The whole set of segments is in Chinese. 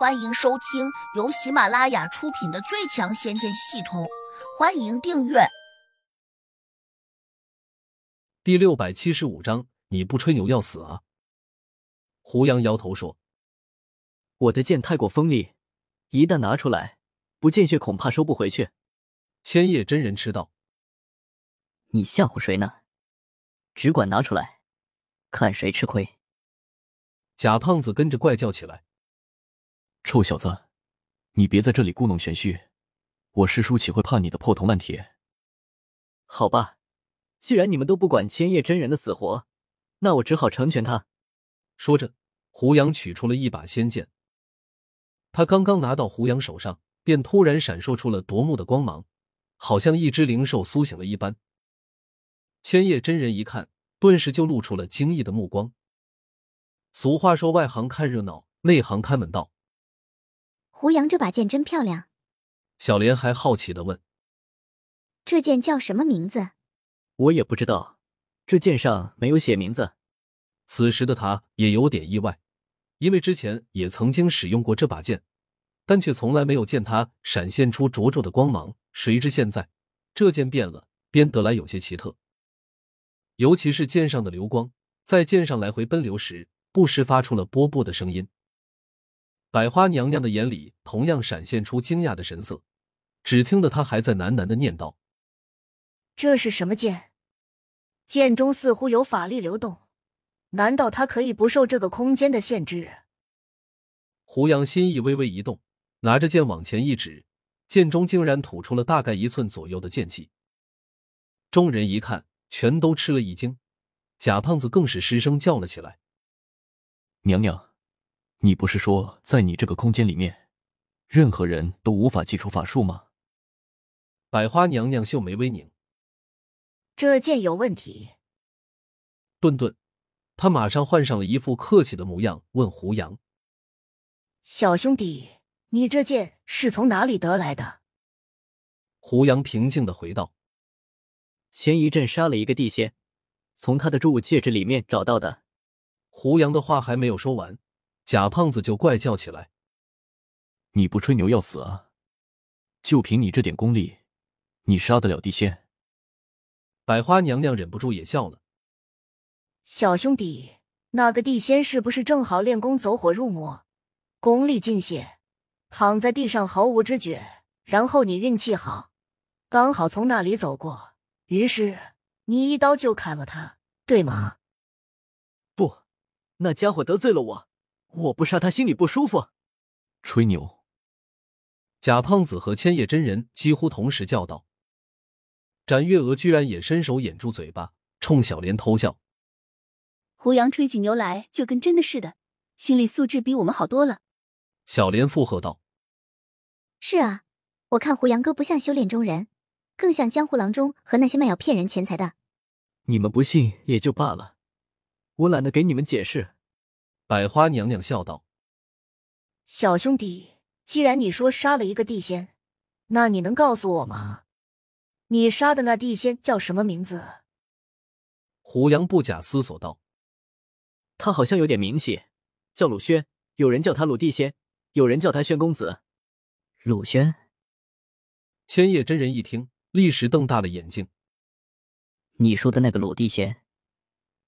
欢迎收听由喜马拉雅出品的《最强仙剑系统》，欢迎订阅。第六百七十五章，你不吹牛要死啊！胡杨摇头说：“我的剑太过锋利，一旦拿出来，不见血恐怕收不回去。”千叶真人吃道：“你吓唬谁呢？只管拿出来，看谁吃亏。”假胖子跟着怪叫起来：“臭小子，你别在这里故弄玄虚，我师叔岂会怕你的破铜烂铁？”好吧。既然你们都不管千叶真人的死活，那我只好成全他。说着，胡杨取出了一把仙剑。他刚刚拿到胡杨手上，便突然闪烁出了夺目的光芒，好像一只灵兽苏醒了一般。千叶真人一看，顿时就露出了惊异的目光。俗话说：“外行看热闹，内行看门道。”胡杨这把剑真漂亮。小莲还好奇的问：“这剑叫什么名字？”我也不知道，这剑上没有写名字。此时的他也有点意外，因为之前也曾经使用过这把剑，但却从来没有见它闪现出灼灼的光芒。谁知现在这剑变了，变得来有些奇特。尤其是剑上的流光，在剑上来回奔流时，不时发出了波波的声音。百花娘娘的眼里同样闪现出惊讶的神色，只听得她还在喃喃的念叨：“这是什么剑？”剑中似乎有法力流动，难道它可以不受这个空间的限制？胡杨心意微微一动，拿着剑往前一指，剑中竟然吐出了大概一寸左右的剑气。众人一看，全都吃了一惊，贾胖子更是失声叫了起来：“娘娘，你不是说在你这个空间里面，任何人都无法祭出法术吗？”百花娘娘秀眉微拧。这剑有问题。顿顿，他马上换上了一副客气的模样，问胡杨：“小兄弟，你这剑是从哪里得来的？”胡杨平静的回道：“前一阵杀了一个地仙，从他的铸物戒指里面找到的。”胡杨的话还没有说完，贾胖子就怪叫起来：“你不吹牛要死啊？就凭你这点功力，你杀得了地仙？”百花娘娘忍不住也笑了。小兄弟，那个地仙是不是正好练功走火入魔，功力尽泄，躺在地上毫无知觉？然后你运气好，刚好从那里走过，于是你一刀就砍了他，对吗？不，那家伙得罪了我，我不杀他心里不舒服。吹牛！贾胖子和千叶真人几乎同时叫道。展月娥居然也伸手掩住嘴巴，冲小莲偷笑。胡杨吹起牛来就跟真的似的，心理素质比我们好多了。小莲附和道：“是啊，我看胡杨哥不像修炼中人，更像江湖郎中和那些卖药骗人钱财的。”你们不信也就罢了，我懒得给你们解释。百花娘娘笑道：“小兄弟，既然你说杀了一个地仙，那你能告诉我吗？”你杀的那地仙叫什么名字？胡杨不假思索道：“他好像有点名气，叫鲁轩。有人叫他鲁地仙，有人叫他轩公子。”鲁轩。千叶真人一听，立时瞪大了眼睛：“你说的那个鲁地仙，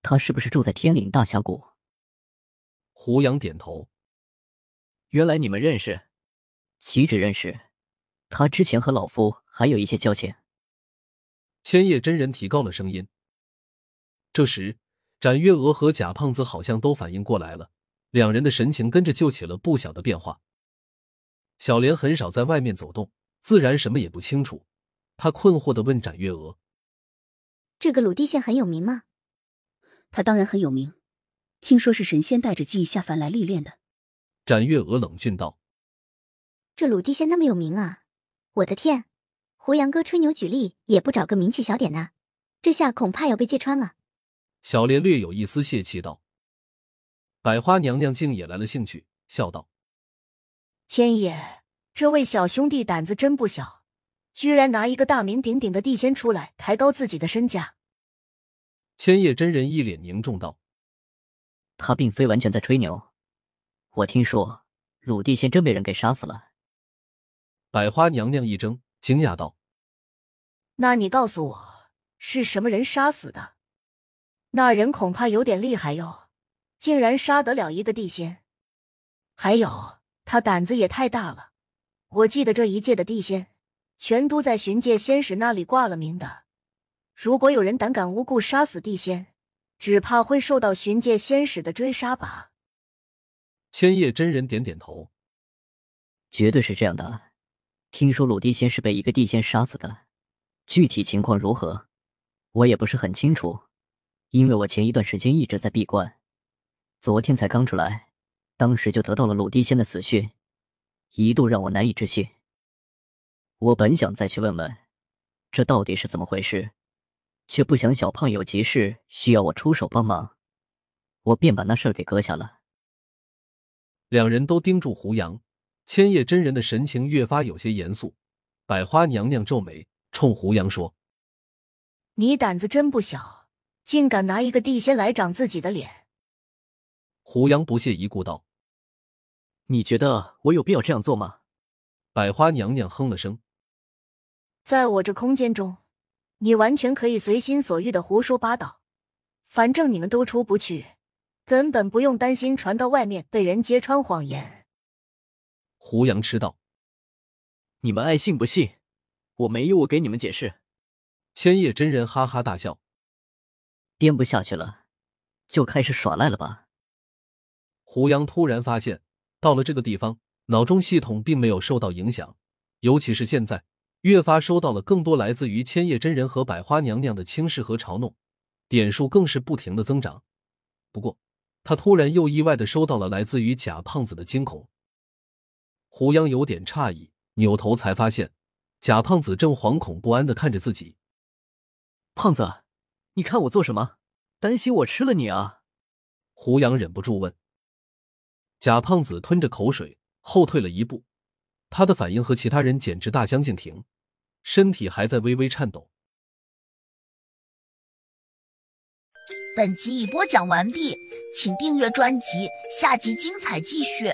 他是不是住在天岭大峡谷？”胡杨点头：“原来你们认识，岂止认识，他之前和老夫还有一些交情。”千叶真人提高了声音。这时，展月娥和贾胖子好像都反应过来了，两人的神情跟着就起了不小的变化。小莲很少在外面走动，自然什么也不清楚。他困惑的问展月娥：“这个鲁地县很有名吗？”“他当然很有名，听说是神仙带着记忆下凡来历练的。”展月娥冷峻道：“这鲁地仙那么有名啊！我的天！”胡杨哥吹牛举例也不找个名气小点的，这下恐怕要被揭穿了。小莲略有一丝泄气道：“百花娘娘竟也来了兴趣，笑道：‘千叶，这位小兄弟胆子真不小，居然拿一个大名鼎鼎的地仙出来抬高自己的身价。’”千叶真人一脸凝重道：“他并非完全在吹牛，我听说鲁地仙真被人给杀死了。百花娘娘一怔，惊讶道：“那你告诉我，是什么人杀死的？那人恐怕有点厉害哟，竟然杀得了一个地仙。还有，他胆子也太大了。我记得这一届的地仙，全都在巡界仙使那里挂了名的。如果有人胆敢无故杀死地仙，只怕会受到巡界仙使的追杀吧。”千叶真人点点头：“绝对是这样的。”听说鲁地仙是被一个地仙杀死的，具体情况如何，我也不是很清楚，因为我前一段时间一直在闭关，昨天才刚出来，当时就得到了鲁地仙的死讯，一度让我难以置信。我本想再去问问，这到底是怎么回事，却不想小胖有急事需要我出手帮忙，我便把那事儿给搁下了。两人都盯住胡杨。千叶真人的神情越发有些严肃，百花娘娘皱眉，冲胡杨说：“你胆子真不小，竟敢拿一个地仙来长自己的脸。”胡杨不屑一顾道：“你觉得我有必要这样做吗？”百花娘娘哼了声：“在我这空间中，你完全可以随心所欲的胡说八道，反正你们都出不去，根本不用担心传到外面被人揭穿谎言。”胡杨吃道：“你们爱信不信，我没有我给你们解释。”千叶真人哈哈大笑：“编不下去了，就开始耍赖了吧？”胡杨突然发现，到了这个地方，脑中系统并没有受到影响，尤其是现在，越发收到了更多来自于千叶真人和百花娘娘的轻视和嘲弄，点数更是不停的增长。不过，他突然又意外的收到了来自于假胖子的惊恐。胡杨有点诧异，扭头才发现假胖子正惶恐不安的看着自己。胖子，你看我做什么？担心我吃了你啊？胡杨忍不住问。假胖子吞着口水，后退了一步，他的反应和其他人简直大相径庭，身体还在微微颤抖。本集已播讲完毕，请订阅专辑，下集精彩继续。